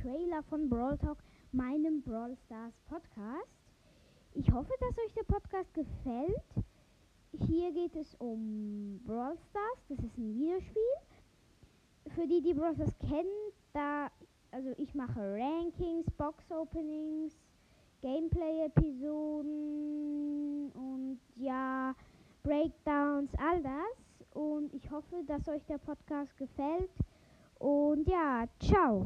Trailer von Brawl Talk, meinem Brawl Stars Podcast. Ich hoffe, dass euch der Podcast gefällt. Hier geht es um Brawl Stars, das ist ein Videospiel. Für die, die Brawl Stars kennen, da, also ich mache Rankings, Box Openings, Gameplay-Episoden und ja, Breakdowns, all das. Und ich hoffe, dass euch der Podcast gefällt. Und ja, ciao.